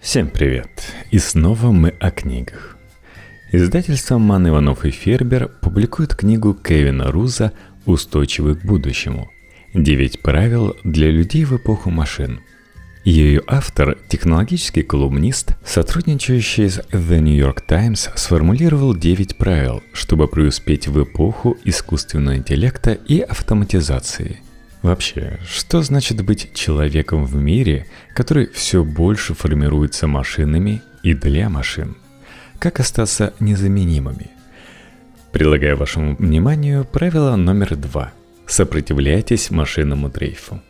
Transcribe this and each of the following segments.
Всем привет! И снова мы о книгах. Издательство Ман Иванов и Фербер публикует книгу Кевина Руза «Устойчивый к будущему. Девять правил для людей в эпоху машин». Ее автор, технологический колумнист, сотрудничающий с The New York Times, сформулировал 9 правил, чтобы преуспеть в эпоху искусственного интеллекта и автоматизации – Вообще, что значит быть человеком в мире, который все больше формируется машинами и для машин? Как остаться незаменимыми? Предлагаю вашему вниманию правило номер два. Сопротивляйтесь машинному дрейфу.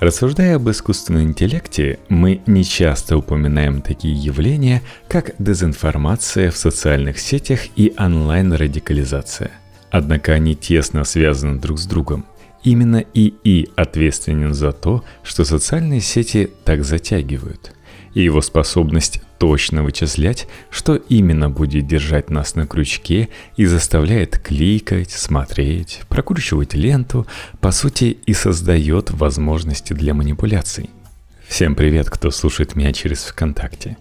Рассуждая об искусственном интеллекте, мы не часто упоминаем такие явления, как дезинформация в социальных сетях и онлайн-радикализация. Однако они тесно связаны друг с другом – Именно ИИ ответственен за то, что социальные сети так затягивают. И его способность точно вычислять, что именно будет держать нас на крючке и заставляет кликать, смотреть, прокручивать ленту, по сути и создает возможности для манипуляций. Всем привет, кто слушает меня через ВКонтакте.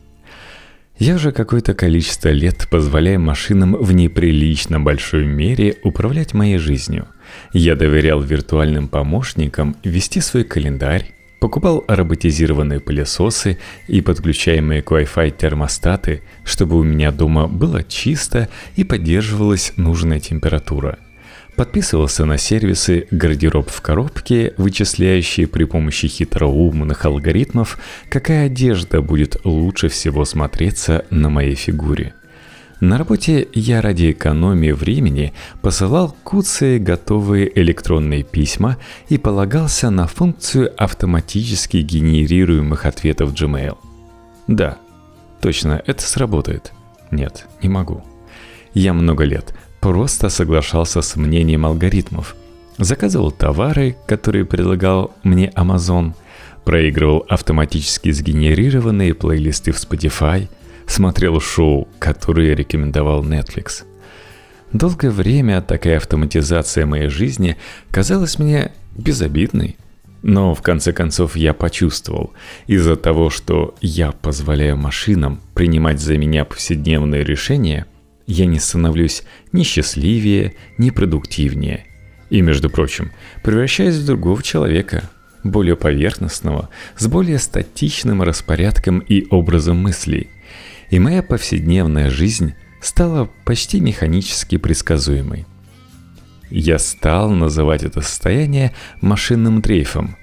Я уже какое-то количество лет позволяю машинам в неприлично большой мере управлять моей жизнью. Я доверял виртуальным помощникам вести свой календарь, покупал роботизированные пылесосы и подключаемые к Wi-Fi термостаты, чтобы у меня дома было чисто и поддерживалась нужная температура – Подписывался на сервисы «Гардероб в коробке», вычисляющие при помощи хитроумных алгоритмов, какая одежда будет лучше всего смотреться на моей фигуре. На работе я ради экономии времени посылал куцы готовые электронные письма и полагался на функцию автоматически генерируемых ответов Gmail. Да, точно, это сработает. Нет, не могу. Я много лет – просто соглашался с мнением алгоритмов. Заказывал товары, которые предлагал мне Amazon, проигрывал автоматически сгенерированные плейлисты в Spotify, смотрел шоу, которые рекомендовал Netflix. Долгое время такая автоматизация моей жизни казалась мне безобидной. Но в конце концов я почувствовал, из-за того, что я позволяю машинам принимать за меня повседневные решения – я не становлюсь ни счастливее, ни продуктивнее. И, между прочим, превращаюсь в другого человека, более поверхностного, с более статичным распорядком и образом мыслей. И моя повседневная жизнь стала почти механически предсказуемой. Я стал называть это состояние машинным дрейфом.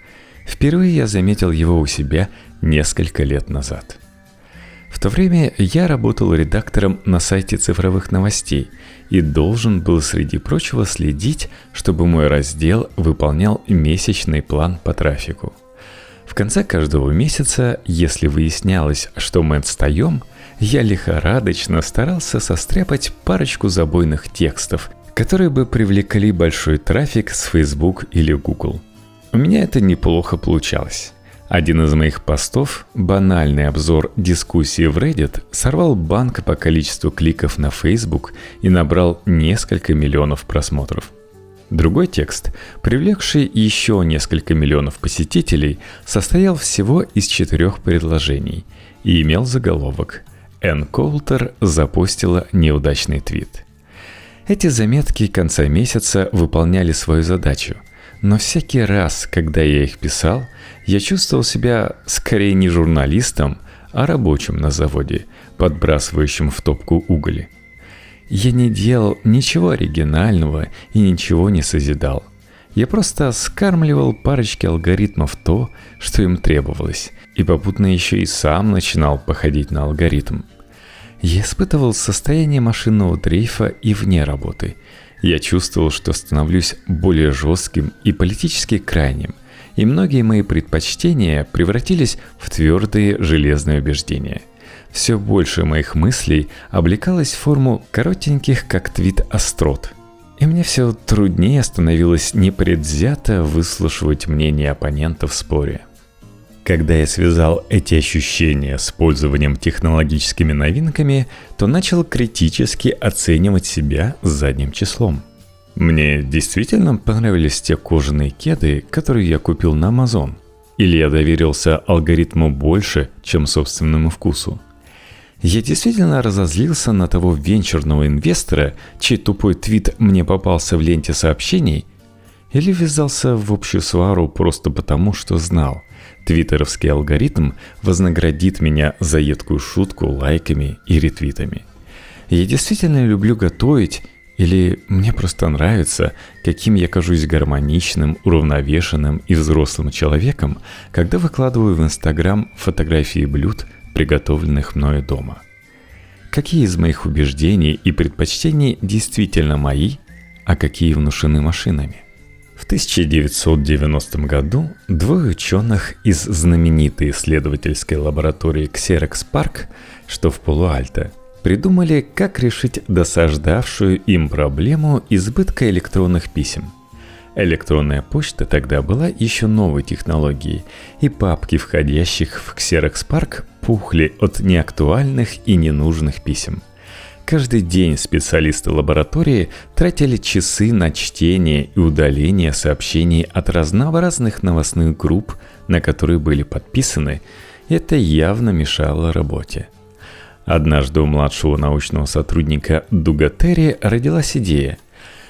Впервые я заметил его у себя несколько лет назад – в то время я работал редактором на сайте цифровых новостей и должен был, среди прочего, следить, чтобы мой раздел выполнял месячный план по трафику. В конце каждого месяца, если выяснялось, что мы отстаем, я лихорадочно старался состряпать парочку забойных текстов, которые бы привлекли большой трафик с Facebook или Google. У меня это неплохо получалось. Один из моих постов, банальный обзор дискуссии в Reddit, сорвал банк по количеству кликов на Facebook и набрал несколько миллионов просмотров. Другой текст, привлекший еще несколько миллионов посетителей, состоял всего из четырех предложений и имел заголовок «Энн Колтер запустила неудачный твит». Эти заметки конца месяца выполняли свою задачу – но всякий раз, когда я их писал, я чувствовал себя скорее не журналистом, а рабочим на заводе, подбрасывающим в топку уголь. Я не делал ничего оригинального и ничего не созидал. Я просто скармливал парочке алгоритмов то, что им требовалось, и попутно еще и сам начинал походить на алгоритм. Я испытывал состояние машинного дрейфа и вне работы – я чувствовал, что становлюсь более жестким и политически крайним, и многие мои предпочтения превратились в твердые железные убеждения. Все больше моих мыслей облекалось в форму коротеньких, как твит, острот. И мне все труднее становилось непредвзято выслушивать мнение оппонента в споре – когда я связал эти ощущения с пользованием технологическими новинками, то начал критически оценивать себя задним числом. Мне действительно понравились те кожаные кеды, которые я купил на Amazon. Или я доверился алгоритму больше, чем собственному вкусу? Я действительно разозлился на того венчурного инвестора, чей тупой твит мне попался в ленте сообщений, или ввязался в общую свару просто потому, что знал, твиттеровский алгоритм вознаградит меня за едкую шутку лайками и ретвитами. Я действительно люблю готовить или мне просто нравится, каким я кажусь гармоничным, уравновешенным и взрослым человеком, когда выкладываю в Инстаграм фотографии блюд, приготовленных мною дома. Какие из моих убеждений и предпочтений действительно мои, а какие внушены машинами? В 1990 году двое ученых из знаменитой исследовательской лаборатории Xerox Park, что в Полуальто, придумали, как решить досаждавшую им проблему избытка электронных писем. Электронная почта тогда была еще новой технологией, и папки входящих в Xerox Park пухли от неактуальных и ненужных писем. Каждый день специалисты лаборатории тратили часы на чтение и удаление сообщений от разнообразных новостных групп, на которые были подписаны, это явно мешало работе. Однажды у младшего научного сотрудника Дугатери родилась идея.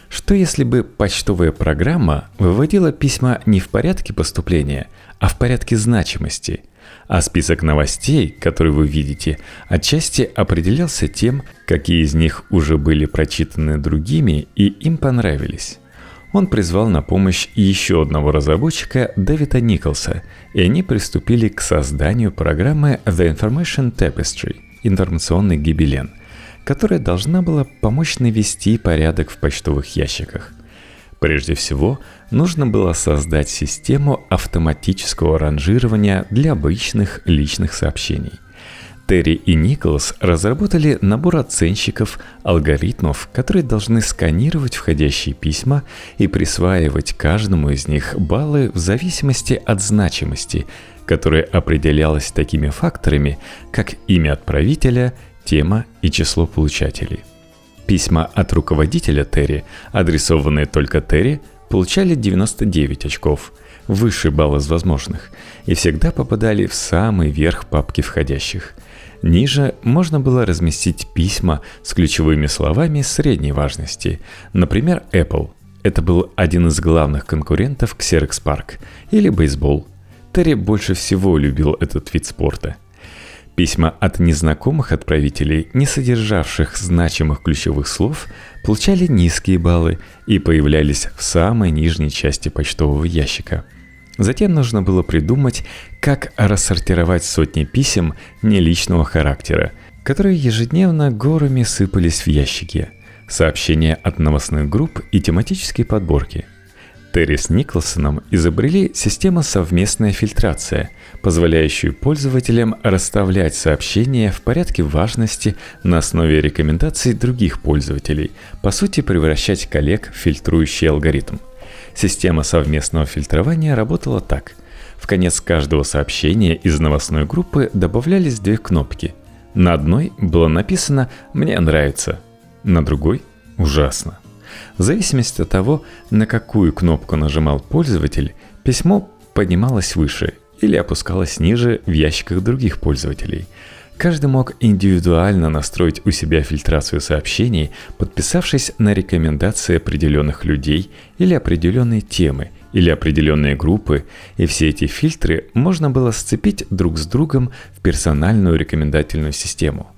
Что если бы почтовая программа выводила письма не в порядке поступления, а в порядке значимости, а список новостей, которые вы видите, отчасти определялся тем, какие из них уже были прочитаны другими и им понравились. Он призвал на помощь еще одного разработчика Дэвида Николса, и они приступили к созданию программы The Information Tapestry – информационный гибелен, которая должна была помочь навести порядок в почтовых ящиках. Прежде всего, нужно было создать систему автоматического ранжирования для обычных личных сообщений. Терри и Николас разработали набор оценщиков, алгоритмов, которые должны сканировать входящие письма и присваивать каждому из них баллы в зависимости от значимости, которое определялось такими факторами, как имя отправителя, тема и число получателей. Письма от руководителя Терри, адресованные только Терри, получали 99 очков, высший балл из возможных, и всегда попадали в самый верх папки входящих. Ниже можно было разместить письма с ключевыми словами средней важности, например, Apple. Это был один из главных конкурентов Xerox Park или бейсбол – Терри больше всего любил этот вид спорта. Письма от незнакомых отправителей, не содержавших значимых ключевых слов, получали низкие баллы и появлялись в самой нижней части почтового ящика. Затем нужно было придумать, как рассортировать сотни писем неличного характера, которые ежедневно горами сыпались в ящики, сообщения от новостных групп и тематические подборки – Терри с Николсоном изобрели систему совместная фильтрация, позволяющую пользователям расставлять сообщения в порядке важности на основе рекомендаций других пользователей, по сути превращать коллег в фильтрующий алгоритм. Система совместного фильтрования работала так. В конец каждого сообщения из новостной группы добавлялись две кнопки. На одной было написано «Мне нравится», на другой «Ужасно». В зависимости от того, на какую кнопку нажимал пользователь, письмо поднималось выше или опускалось ниже в ящиках других пользователей. Каждый мог индивидуально настроить у себя фильтрацию сообщений, подписавшись на рекомендации определенных людей или определенные темы, или определенные группы, и все эти фильтры можно было сцепить друг с другом в персональную рекомендательную систему.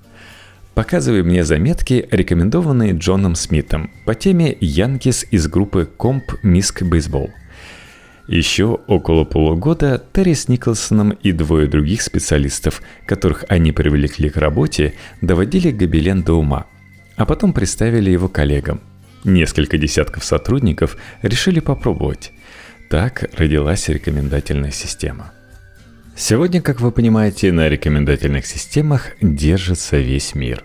Показывай мне заметки, рекомендованные Джоном Смитом по теме Янкис из группы Комп Миск Бейсбол. Еще около полугода Терри с Николсоном и двое других специалистов, которых они привлекли к работе, доводили гобелен до ума, а потом представили его коллегам. Несколько десятков сотрудников решили попробовать. Так родилась рекомендательная система. Сегодня, как вы понимаете, на рекомендательных системах держится весь мир.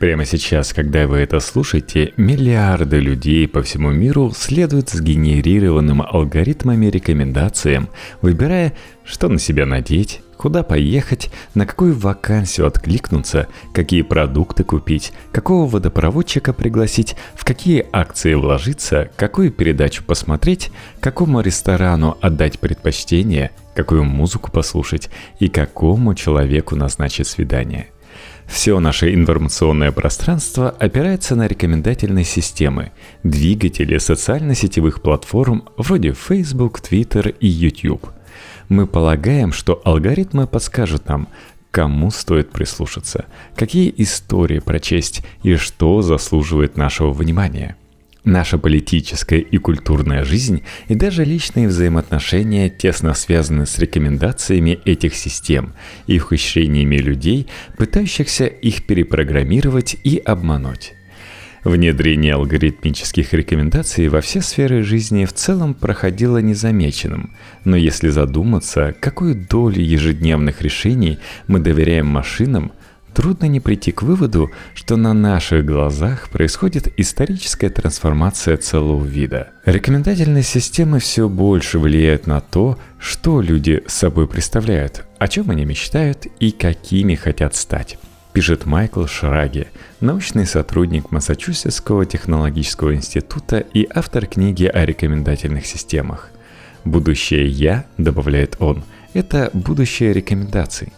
Прямо сейчас, когда вы это слушаете, миллиарды людей по всему миру следуют сгенерированным алгоритмами рекомендациям, выбирая, что на себя надеть, куда поехать, на какую вакансию откликнуться, какие продукты купить, какого водопроводчика пригласить, в какие акции вложиться, какую передачу посмотреть, какому ресторану отдать предпочтение, какую музыку послушать и какому человеку назначить свидание. Все наше информационное пространство опирается на рекомендательные системы, двигатели социально-сетевых платформ вроде Facebook, Twitter и YouTube. Мы полагаем, что алгоритмы подскажут нам, кому стоит прислушаться, какие истории прочесть и что заслуживает нашего внимания – Наша политическая и культурная жизнь и даже личные взаимоотношения тесно связаны с рекомендациями этих систем и ухищрениями людей, пытающихся их перепрограммировать и обмануть. Внедрение алгоритмических рекомендаций во все сферы жизни в целом проходило незамеченным, но если задуматься, какую долю ежедневных решений мы доверяем машинам – Трудно не прийти к выводу, что на наших глазах происходит историческая трансформация целого вида. Рекомендательные системы все больше влияют на то, что люди собой представляют, о чем они мечтают и какими хотят стать пишет Майкл Шраги, научный сотрудник Массачусетского технологического института и автор книги о рекомендательных системах. «Будущее я», — добавляет он, — это будущее рекомендаций.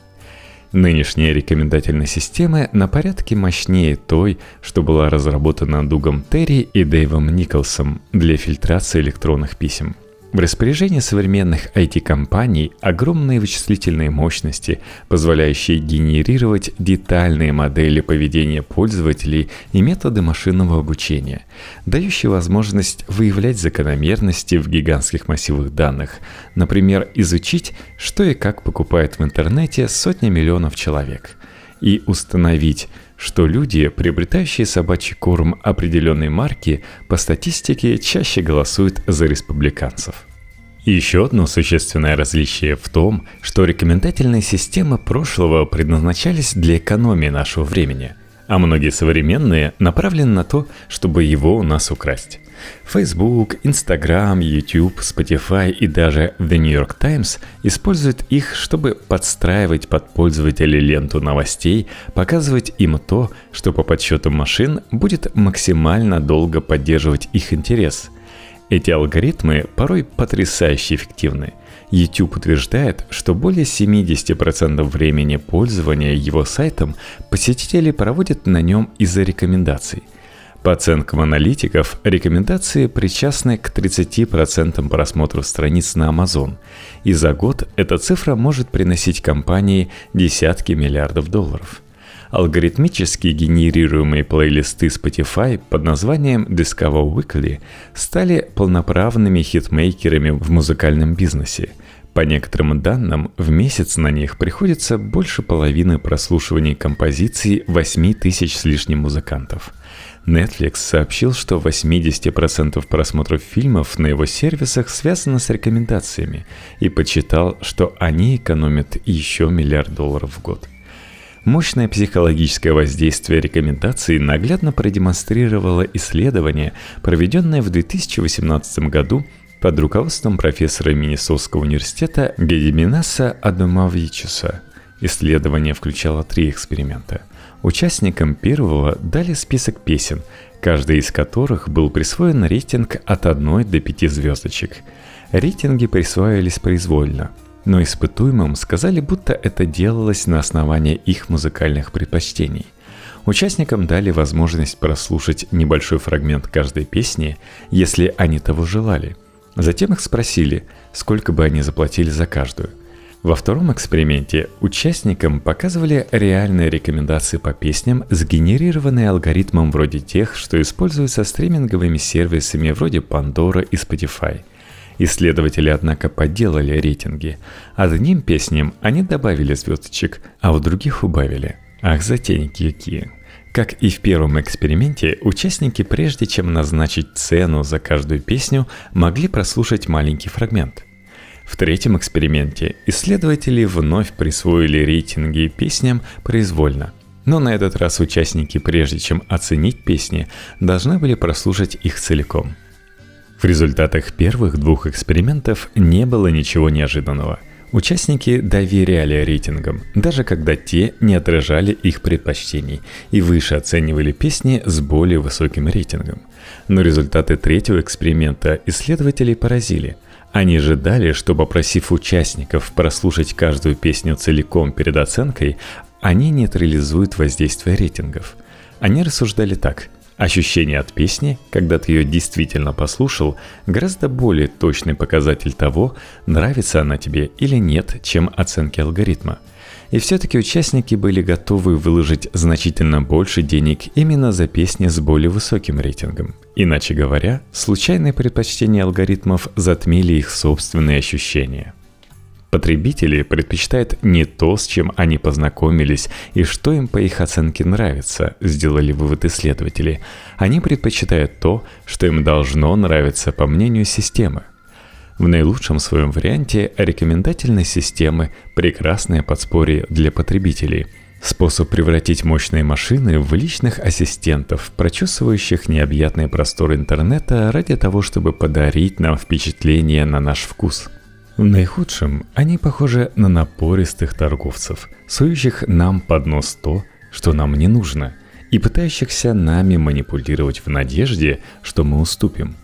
Нынешние рекомендательные системы на порядке мощнее той, что была разработана Дугом Терри и Дэйвом Николсом для фильтрации электронных писем – в распоряжении современных IT-компаний огромные вычислительные мощности, позволяющие генерировать детальные модели поведения пользователей и методы машинного обучения, дающие возможность выявлять закономерности в гигантских массивах данных, например, изучить, что и как покупает в интернете сотни миллионов человек, и установить, что люди, приобретающие собачий корм определенной марки, по статистике чаще голосуют за республиканцев. Еще одно существенное различие в том, что рекомендательные системы прошлого предназначались для экономии нашего времени, а многие современные направлены на то, чтобы его у нас украсть. Facebook, Instagram, YouTube, Spotify и даже The New York Times используют их, чтобы подстраивать под пользователей ленту новостей, показывать им то, что по подсчетам машин будет максимально долго поддерживать их интерес. Эти алгоритмы порой потрясающе эффективны. YouTube утверждает, что более 70% времени пользования его сайтом посетители проводят на нем из-за рекомендаций – по оценкам аналитиков, рекомендации причастны к 30% просмотров страниц на Amazon, и за год эта цифра может приносить компании десятки миллиардов долларов. Алгоритмически генерируемые плейлисты Spotify под названием Discover Weekly стали полноправными хитмейкерами в музыкальном бизнесе. По некоторым данным, в месяц на них приходится больше половины прослушиваний композиций 8 тысяч с лишним музыкантов – Netflix сообщил, что 80% просмотров фильмов на его сервисах связано с рекомендациями и почитал, что они экономят еще миллиард долларов в год. Мощное психологическое воздействие рекомендаций наглядно продемонстрировало исследование, проведенное в 2018 году под руководством профессора Миннесотского университета Гедиминаса Адамавичуса. Исследование включало три эксперимента – Участникам первого дали список песен, каждый из которых был присвоен рейтинг от 1 до 5 звездочек. Рейтинги присваивались произвольно, но испытуемым сказали, будто это делалось на основании их музыкальных предпочтений. Участникам дали возможность прослушать небольшой фрагмент каждой песни, если они того желали. Затем их спросили, сколько бы они заплатили за каждую – во втором эксперименте участникам показывали реальные рекомендации по песням, сгенерированные алгоритмом вроде тех, что используются стриминговыми сервисами вроде Pandora и Spotify. Исследователи, однако, подделали рейтинги. Одним песням они добавили звездочек, а у других убавили. Ах, затейники какие. Как и в первом эксперименте, участники, прежде чем назначить цену за каждую песню, могли прослушать маленький фрагмент – в третьем эксперименте исследователи вновь присвоили рейтинги песням произвольно. Но на этот раз участники, прежде чем оценить песни, должны были прослушать их целиком. В результатах первых двух экспериментов не было ничего неожиданного. Участники доверяли рейтингам, даже когда те не отражали их предпочтений и выше оценивали песни с более высоким рейтингом. Но результаты третьего эксперимента исследователей поразили. Они ожидали, что попросив участников прослушать каждую песню целиком перед оценкой, они нейтрализуют воздействие рейтингов. Они рассуждали так – Ощущение от песни, когда ты ее действительно послушал, гораздо более точный показатель того, нравится она тебе или нет, чем оценки алгоритма. И все-таки участники были готовы выложить значительно больше денег именно за песни с более высоким рейтингом. Иначе говоря, случайные предпочтения алгоритмов затмили их собственные ощущения – Потребители предпочитают не то, с чем они познакомились и что им по их оценке нравится, сделали вывод исследователи. Они предпочитают то, что им должно нравиться по мнению системы. В наилучшем своем варианте рекомендательные системы – прекрасное подспорье для потребителей – Способ превратить мощные машины в личных ассистентов, прочесывающих необъятные просторы интернета ради того, чтобы подарить нам впечатление на наш вкус – в наихудшем они похожи на напористых торговцев, сующих нам под нос то, что нам не нужно, и пытающихся нами манипулировать в надежде, что мы уступим.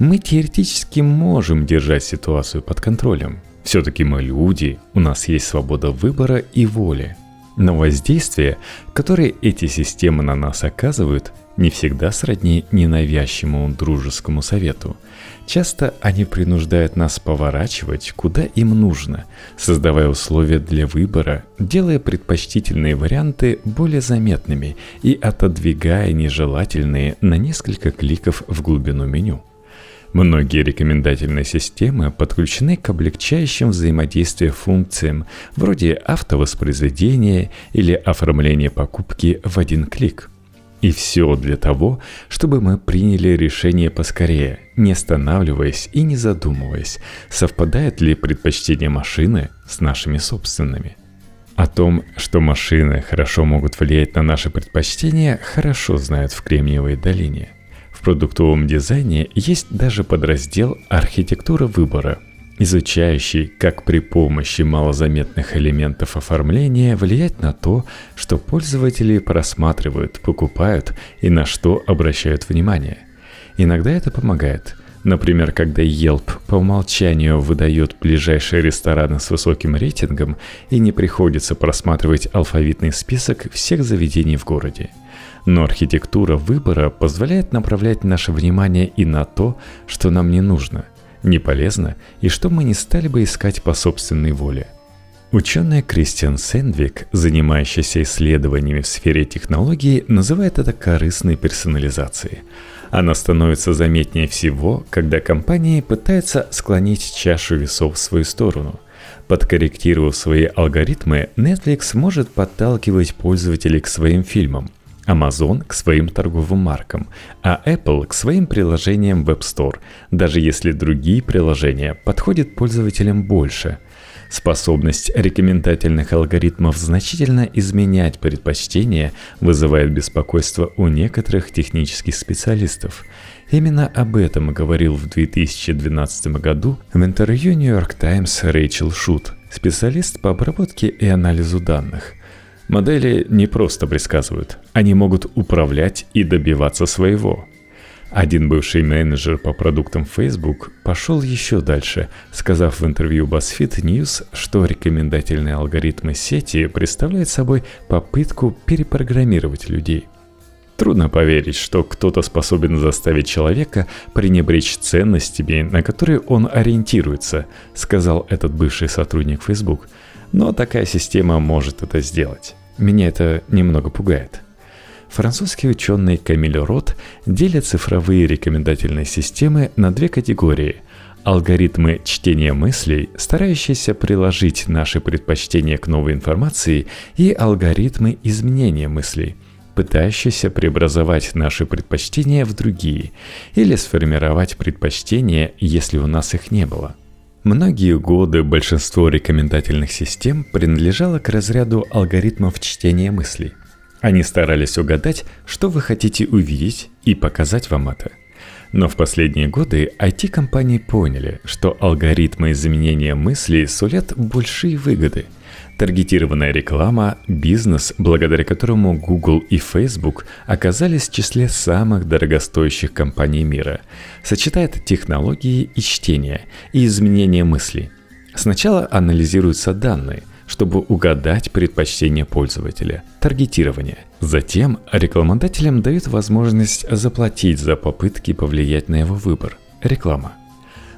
Мы теоретически можем держать ситуацию под контролем. Все-таки мы люди, у нас есть свобода выбора и воли. Но воздействие, которое эти системы на нас оказывают, не всегда сродни ненавязчивому дружескому совету. Часто они принуждают нас поворачивать, куда им нужно, создавая условия для выбора, делая предпочтительные варианты более заметными и отодвигая нежелательные на несколько кликов в глубину меню. Многие рекомендательные системы подключены к облегчающим взаимодействие функциям вроде автовоспроизведения или оформления покупки в один клик – и все для того, чтобы мы приняли решение поскорее, не останавливаясь и не задумываясь, совпадает ли предпочтение машины с нашими собственными. О том, что машины хорошо могут влиять на наши предпочтения, хорошо знают в Кремниевой долине. Продуктовом дизайне есть даже подраздел «Архитектура выбора», изучающий, как при помощи малозаметных элементов оформления влиять на то, что пользователи просматривают, покупают и на что обращают внимание. Иногда это помогает. Например, когда Yelp по умолчанию выдает ближайшие рестораны с высоким рейтингом и не приходится просматривать алфавитный список всех заведений в городе. Но архитектура выбора позволяет направлять наше внимание и на то, что нам не нужно – не полезно и что мы не стали бы искать по собственной воле. Ученая Кристиан Сэндвик, занимающаяся исследованиями в сфере технологий, называет это корыстной персонализацией. Она становится заметнее всего, когда компании пытаются склонить чашу весов в свою сторону. Подкорректировав свои алгоритмы, Netflix может подталкивать пользователей к своим фильмам – Amazon к своим торговым маркам, а Apple к своим приложениям в App Store, даже если другие приложения подходят пользователям больше. Способность рекомендательных алгоритмов значительно изменять предпочтения вызывает беспокойство у некоторых технических специалистов. Именно об этом говорил в 2012 году в интервью New York Times Рэйчел Шут, специалист по обработке и анализу данных – Модели не просто предсказывают, они могут управлять и добиваться своего. Один бывший менеджер по продуктам Facebook пошел еще дальше, сказав в интервью BuzzFeed News, что рекомендательные алгоритмы сети представляют собой попытку перепрограммировать людей. Трудно поверить, что кто-то способен заставить человека пренебречь ценностями, на которые он ориентируется, сказал этот бывший сотрудник Facebook – но такая система может это сделать. Меня это немного пугает. Французский ученый Камиль Рот делит цифровые рекомендательные системы на две категории – алгоритмы чтения мыслей, старающиеся приложить наши предпочтения к новой информации, и алгоритмы изменения мыслей, пытающиеся преобразовать наши предпочтения в другие или сформировать предпочтения, если у нас их не было – Многие годы большинство рекомендательных систем принадлежало к разряду алгоритмов чтения мыслей. Они старались угадать, что вы хотите увидеть и показать вам это. Но в последние годы IT-компании поняли, что алгоритмы изменения мыслей сулят большие выгоды. Таргетированная реклама – бизнес, благодаря которому Google и Facebook оказались в числе самых дорогостоящих компаний мира, сочетает технологии и чтение, и изменение мыслей. Сначала анализируются данные – чтобы угадать предпочтения пользователя – таргетирование. Затем рекламодателям дают возможность заплатить за попытки повлиять на его выбор – реклама.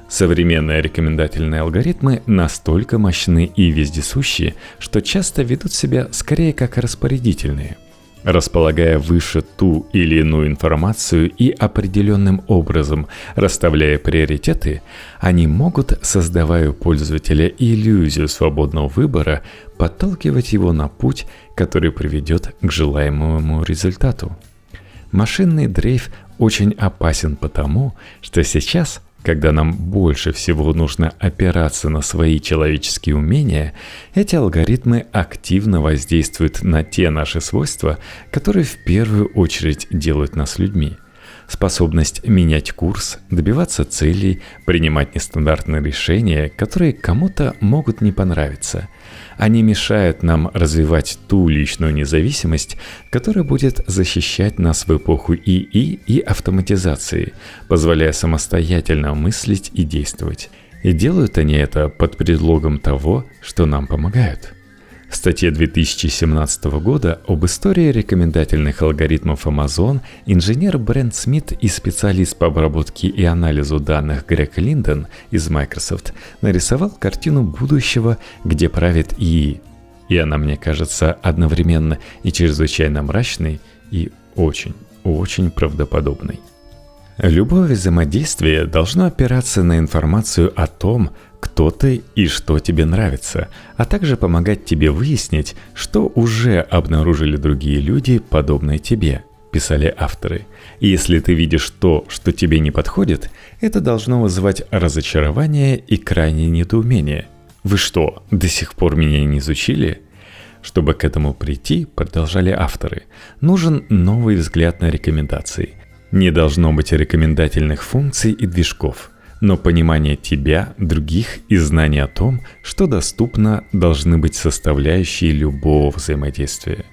Современные рекомендательные алгоритмы настолько мощны и вездесущие, что часто ведут себя скорее как распорядительные – располагая выше ту или иную информацию и определенным образом расставляя приоритеты, они могут, создавая у пользователя иллюзию свободного выбора, подталкивать его на путь, который приведет к желаемому результату. Машинный дрейф очень опасен потому, что сейчас – когда нам больше всего нужно опираться на свои человеческие умения, эти алгоритмы активно воздействуют на те наши свойства, которые в первую очередь делают нас людьми – способность менять курс, добиваться целей, принимать нестандартные решения, которые кому-то могут не понравиться. Они мешают нам развивать ту личную независимость, которая будет защищать нас в эпоху ИИ и автоматизации, позволяя самостоятельно мыслить и действовать. И делают они это под предлогом того, что нам помогают – статье 2017 года об истории рекомендательных алгоритмов Amazon инженер Брент Смит и специалист по обработке и анализу данных Грег Линдон из Microsoft нарисовал картину будущего, где правит ИИ. И она, мне кажется, одновременно и чрезвычайно мрачной, и очень, очень правдоподобной. Любое взаимодействие должно опираться на информацию о том, кто ты и что тебе нравится, а также помогать тебе выяснить, что уже обнаружили другие люди, подобные тебе, писали авторы. И если ты видишь то, что тебе не подходит, это должно вызывать разочарование и крайнее недоумение. Вы что, до сих пор меня не изучили? Чтобы к этому прийти, продолжали авторы, нужен новый взгляд на рекомендации. Не должно быть рекомендательных функций и движков – но понимание тебя, других и знание о том, что доступно, должны быть составляющие любого взаимодействия.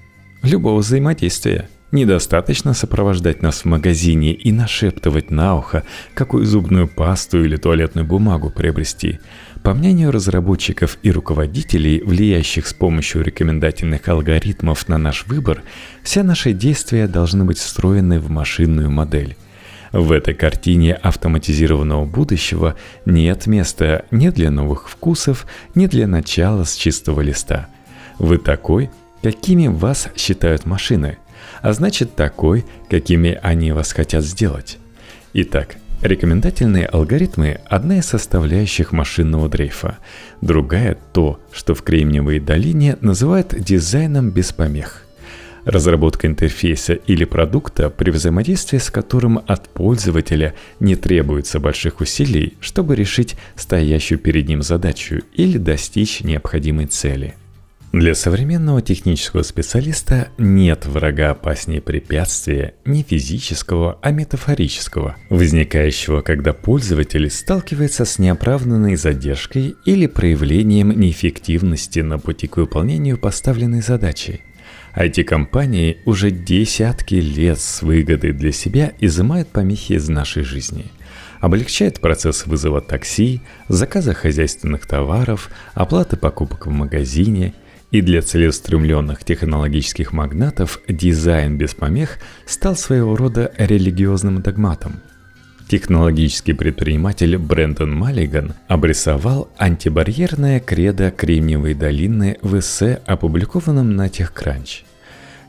Любого взаимодействия. Недостаточно сопровождать нас в магазине и нашептывать на ухо, какую зубную пасту или туалетную бумагу приобрести. По мнению разработчиков и руководителей, влияющих с помощью рекомендательных алгоритмов на наш выбор, все наши действия должны быть встроены в машинную модель. В этой картине автоматизированного будущего нет места ни для новых вкусов, ни для начала с чистого листа. Вы такой, какими вас считают машины, а значит такой, какими они вас хотят сделать. Итак, Рекомендательные алгоритмы – одна из составляющих машинного дрейфа. Другая – то, что в Кремниевой долине называют дизайном без помех. Разработка интерфейса или продукта, при взаимодействии с которым от пользователя не требуется больших усилий, чтобы решить стоящую перед ним задачу или достичь необходимой цели. Для современного технического специалиста нет врага опаснее препятствия не физического, а метафорического, возникающего, когда пользователь сталкивается с неоправданной задержкой или проявлением неэффективности на пути к выполнению поставленной задачи – IT-компании уже десятки лет с выгодой для себя изымают помехи из нашей жизни. Облегчает процесс вызова такси, заказа хозяйственных товаров, оплаты покупок в магазине – и для целеустремленных технологических магнатов дизайн без помех стал своего рода религиозным догматом. Технологический предприниматель Брэндон Маллиган обрисовал антибарьерное кредо Кремниевой долины в эссе, опубликованном на TechCrunch.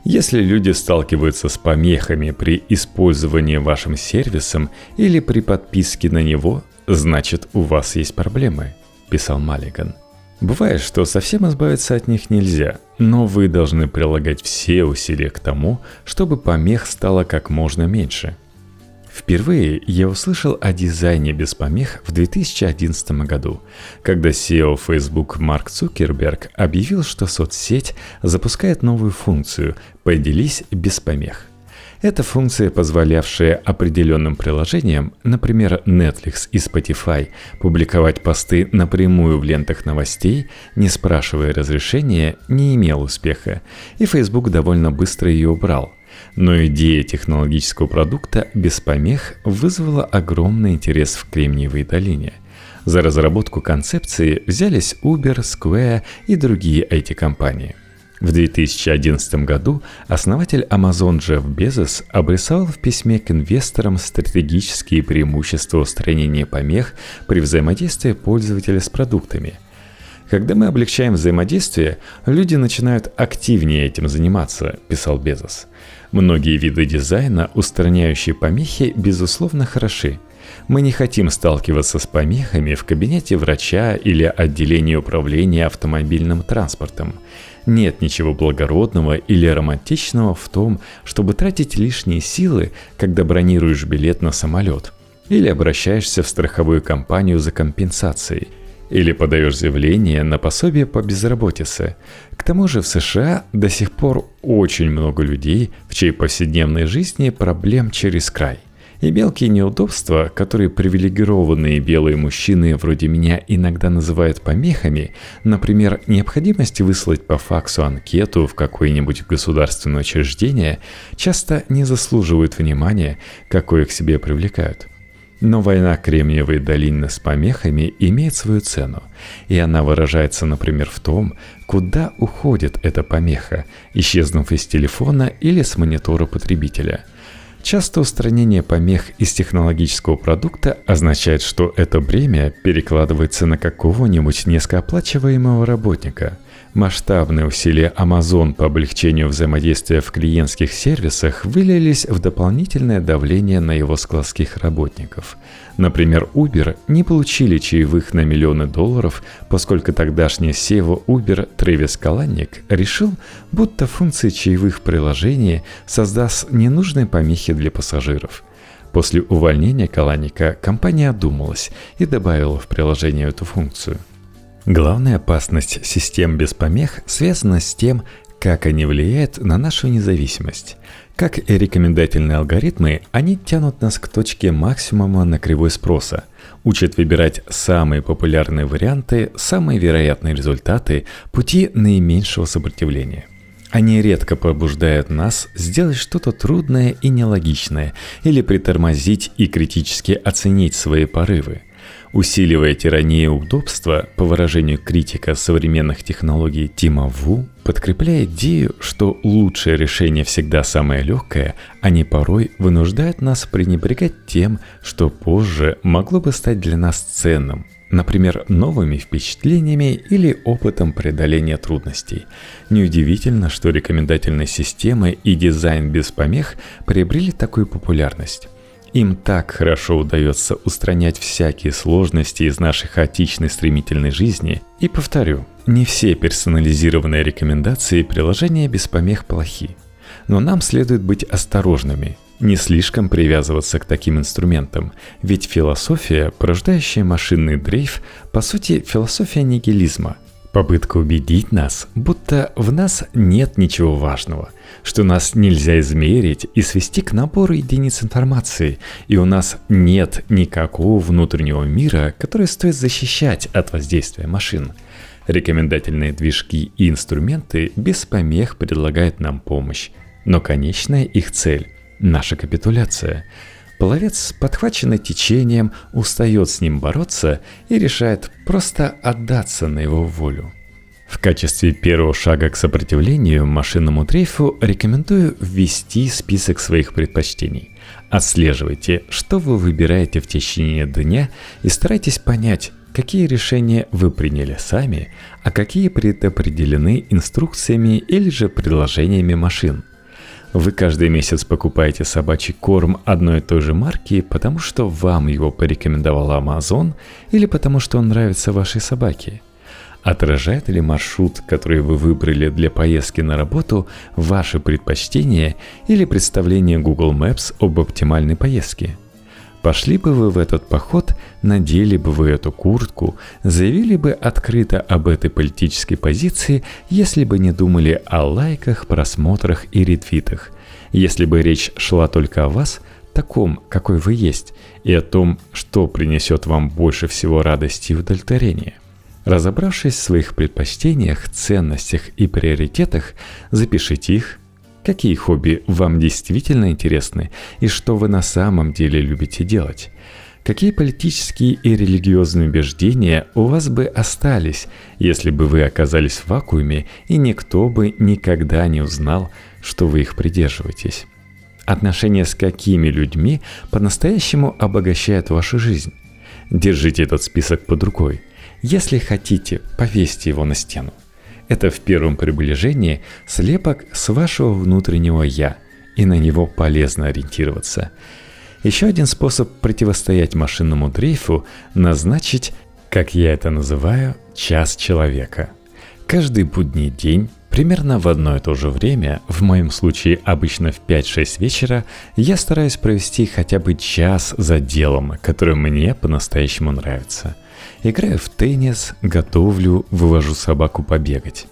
Если люди сталкиваются с помехами при использовании вашим сервисом или при подписке на него, значит у вас есть проблемы, писал Маллиган. Бывает, что совсем избавиться от них нельзя, но вы должны прилагать все усилия к тому, чтобы помех стало как можно меньше – Впервые я услышал о дизайне без помех в 2011 году, когда CEO Facebook Марк Цукерберг объявил, что соцсеть запускает новую функцию «Поделись без помех». Это функция, позволявшая определенным приложениям, например, Netflix и Spotify, публиковать посты напрямую в лентах новостей, не спрашивая разрешения, не имел успеха, и Facebook довольно быстро ее убрал. Но идея технологического продукта без помех вызвала огромный интерес в Кремниевой долине – за разработку концепции взялись Uber, Square и другие IT-компании – в 2011 году основатель Amazon Джефф Безос обрисовал в письме к инвесторам стратегические преимущества устранения помех при взаимодействии пользователя с продуктами. Когда мы облегчаем взаимодействие, люди начинают активнее этим заниматься, писал Безос. Многие виды дизайна, устраняющие помехи, безусловно хороши. Мы не хотим сталкиваться с помехами в кабинете врача или отделении управления автомобильным транспортом. Нет ничего благородного или романтичного в том, чтобы тратить лишние силы, когда бронируешь билет на самолет, или обращаешься в страховую компанию за компенсацией, или подаешь заявление на пособие по безработице. К тому же в США до сих пор очень много людей, в чьей повседневной жизни проблем через край. И мелкие неудобства, которые привилегированные белые мужчины вроде меня иногда называют помехами, например, необходимость выслать по факсу анкету в какое-нибудь государственное учреждение, часто не заслуживают внимания, какое к себе привлекают. Но война Кремниевой долины с помехами имеет свою цену, и она выражается, например, в том, куда уходит эта помеха, исчезнув из телефона или с монитора потребителя – Часто устранение помех из технологического продукта означает, что это бремя перекладывается на какого-нибудь низкооплачиваемого работника – Масштабные усилия Amazon по облегчению взаимодействия в клиентских сервисах вылились в дополнительное давление на его складских работников. Например, Uber не получили чаевых на миллионы долларов, поскольку тогдашний SEO Uber Трэвис Каланник решил, будто функция чаевых в приложении создаст ненужные помехи для пассажиров. После увольнения Каланника компания одумалась и добавила в приложение эту функцию – Главная опасность систем без помех связана с тем, как они влияют на нашу независимость. Как и рекомендательные алгоритмы, они тянут нас к точке максимума на кривой спроса, учат выбирать самые популярные варианты, самые вероятные результаты, пути наименьшего сопротивления. Они редко побуждают нас сделать что-то трудное и нелогичное, или притормозить и критически оценить свои порывы – Усиливая тиранию удобства, по выражению критика современных технологий Тима Ву, подкрепляя идею, что лучшее решение всегда самое легкое, они порой вынуждают нас пренебрегать тем, что позже могло бы стать для нас ценным, например, новыми впечатлениями или опытом преодоления трудностей. Неудивительно, что рекомендательные системы и дизайн без помех приобрели такую популярность. Им так хорошо удается устранять всякие сложности из нашей хаотичной стремительной жизни. И повторю, не все персонализированные рекомендации приложения без помех плохи. Но нам следует быть осторожными, не слишком привязываться к таким инструментам, ведь философия, порождающая машинный дрейф, по сути философия нигилизма – Попытка убедить нас, будто в нас нет ничего важного, что нас нельзя измерить и свести к набору единиц информации, и у нас нет никакого внутреннего мира, который стоит защищать от воздействия машин. Рекомендательные движки и инструменты без помех предлагают нам помощь, но конечная их цель – наша капитуляция – Половец, подхваченный течением, устает с ним бороться и решает просто отдаться на его волю. В качестве первого шага к сопротивлению машинному дрейфу рекомендую ввести список своих предпочтений. Отслеживайте, что вы выбираете в течение дня и старайтесь понять, какие решения вы приняли сами, а какие предопределены инструкциями или же предложениями машин – вы каждый месяц покупаете собачий корм одной и той же марки, потому что вам его порекомендовал Amazon или потому что он нравится вашей собаке. Отражает ли маршрут, который вы выбрали для поездки на работу, ваши предпочтения или представление Google Maps об оптимальной поездке? Пошли бы вы в этот поход, надели бы вы эту куртку, заявили бы открыто об этой политической позиции, если бы не думали о лайках, просмотрах и ретвитах. Если бы речь шла только о вас, таком, какой вы есть, и о том, что принесет вам больше всего радости и удовлетворения. Разобравшись в своих предпочтениях, ценностях и приоритетах, запишите их, какие хобби вам действительно интересны и что вы на самом деле любите делать. Какие политические и религиозные убеждения у вас бы остались, если бы вы оказались в вакууме и никто бы никогда не узнал, что вы их придерживаетесь? Отношения с какими людьми по-настоящему обогащают вашу жизнь? Держите этот список под рукой. Если хотите, повесьте его на стену. Это в первом приближении слепок с вашего внутреннего «я», и на него полезно ориентироваться – еще один способ противостоять машинному дрейфу – назначить, как я это называю, час человека. Каждый будний день Примерно в одно и то же время, в моем случае обычно в 5-6 вечера, я стараюсь провести хотя бы час за делом, которое мне по-настоящему нравится. Играю в теннис, готовлю, вывожу собаку побегать.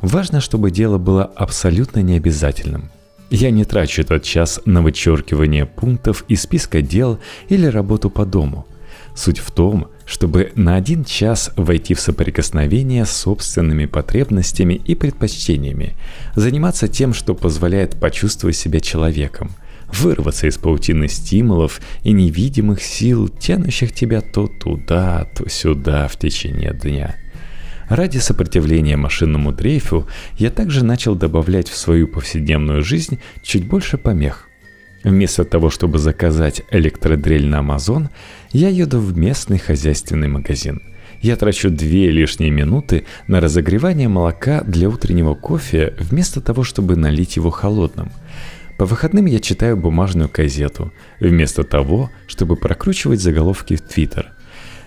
Важно, чтобы дело было абсолютно необязательным. Я не трачу этот час на вычеркивание пунктов из списка дел или работу по дому. Суть в том, чтобы на один час войти в соприкосновение с собственными потребностями и предпочтениями, заниматься тем, что позволяет почувствовать себя человеком, вырваться из паутины стимулов и невидимых сил, тянущих тебя то туда, то сюда в течение дня – Ради сопротивления машинному дрейфу я также начал добавлять в свою повседневную жизнь чуть больше помех. Вместо того, чтобы заказать электродрель на Amazon, я еду в местный хозяйственный магазин. Я трачу две лишние минуты на разогревание молока для утреннего кофе вместо того, чтобы налить его холодным. По выходным я читаю бумажную газету, вместо того, чтобы прокручивать заголовки в Твиттер –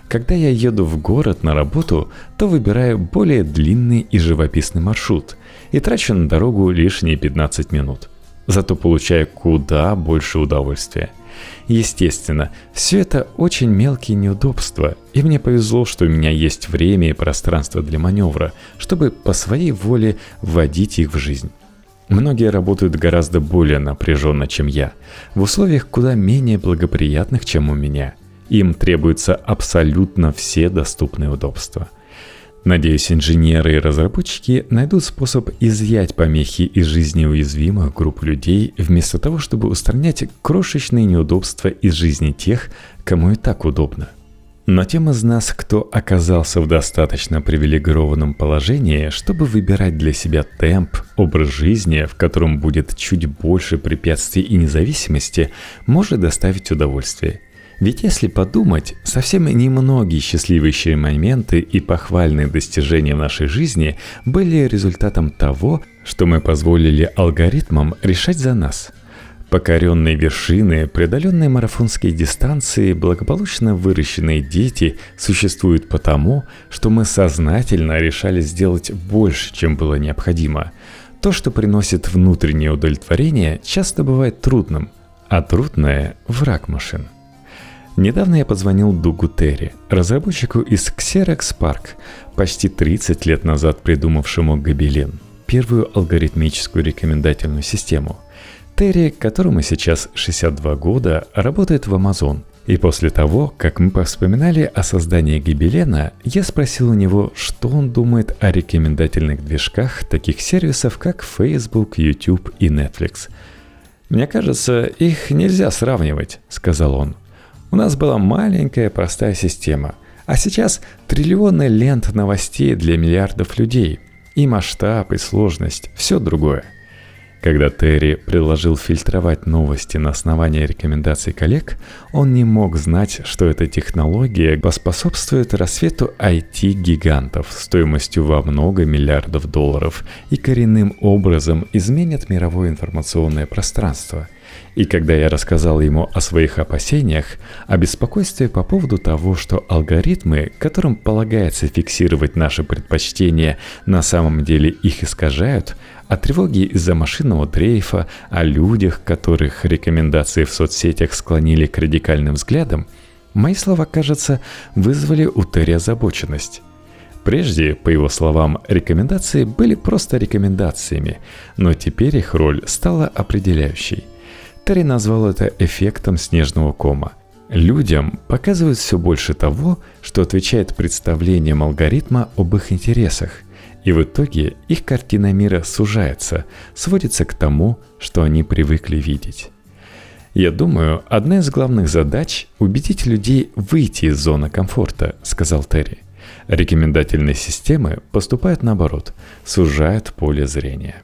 когда я еду в город на работу, то выбираю более длинный и живописный маршрут и трачу на дорогу лишние 15 минут. Зато получаю куда больше удовольствия. Естественно, все это очень мелкие неудобства, и мне повезло, что у меня есть время и пространство для маневра, чтобы по своей воле вводить их в жизнь. Многие работают гораздо более напряженно, чем я, в условиях куда менее благоприятных, чем у меня – им требуются абсолютно все доступные удобства. Надеюсь, инженеры и разработчики найдут способ изъять помехи из жизни уязвимых групп людей, вместо того, чтобы устранять крошечные неудобства из жизни тех, кому и так удобно. Но тем из нас, кто оказался в достаточно привилегированном положении, чтобы выбирать для себя темп, образ жизни, в котором будет чуть больше препятствий и независимости, может доставить удовольствие – ведь если подумать, совсем немногие счастливейшие моменты и похвальные достижения в нашей жизни были результатом того, что мы позволили алгоритмам решать за нас. Покоренные вершины, преодоленные марафонские дистанции, благополучно выращенные дети существуют потому, что мы сознательно решали сделать больше, чем было необходимо. То, что приносит внутреннее удовлетворение, часто бывает трудным, а трудное – враг машин. Недавно я позвонил Дугу Терри, разработчику из Xerox Park, почти 30 лет назад придумавшему Гобелин, первую алгоритмическую рекомендательную систему. Терри, которому сейчас 62 года, работает в Amazon. И после того, как мы повспоминали о создании Гибелена, я спросил у него, что он думает о рекомендательных движках таких сервисов, как Facebook, YouTube и Netflix. «Мне кажется, их нельзя сравнивать», — сказал он. У нас была маленькая простая система, а сейчас триллионы лент новостей для миллиардов людей. И масштаб, и сложность, все другое. Когда Терри предложил фильтровать новости на основании рекомендаций коллег, он не мог знать, что эта технология поспособствует рассвету IT-гигантов стоимостью во много миллиардов долларов и коренным образом изменит мировое информационное пространство – и когда я рассказал ему о своих опасениях, о беспокойстве по поводу того, что алгоритмы, которым полагается фиксировать наши предпочтения, на самом деле их искажают, о тревоге из-за машинного дрейфа, о людях, которых рекомендации в соцсетях склонили к радикальным взглядам, мои слова, кажется, вызвали у Терри озабоченность. Прежде, по его словам, рекомендации были просто рекомендациями, но теперь их роль стала определяющей. Терри назвал это эффектом снежного кома. Людям показывают все больше того, что отвечает представлениям алгоритма об их интересах, и в итоге их картина мира сужается, сводится к тому, что они привыкли видеть. «Я думаю, одна из главных задач – убедить людей выйти из зоны комфорта», – сказал Терри. Рекомендательные системы поступают наоборот, сужают поле зрения –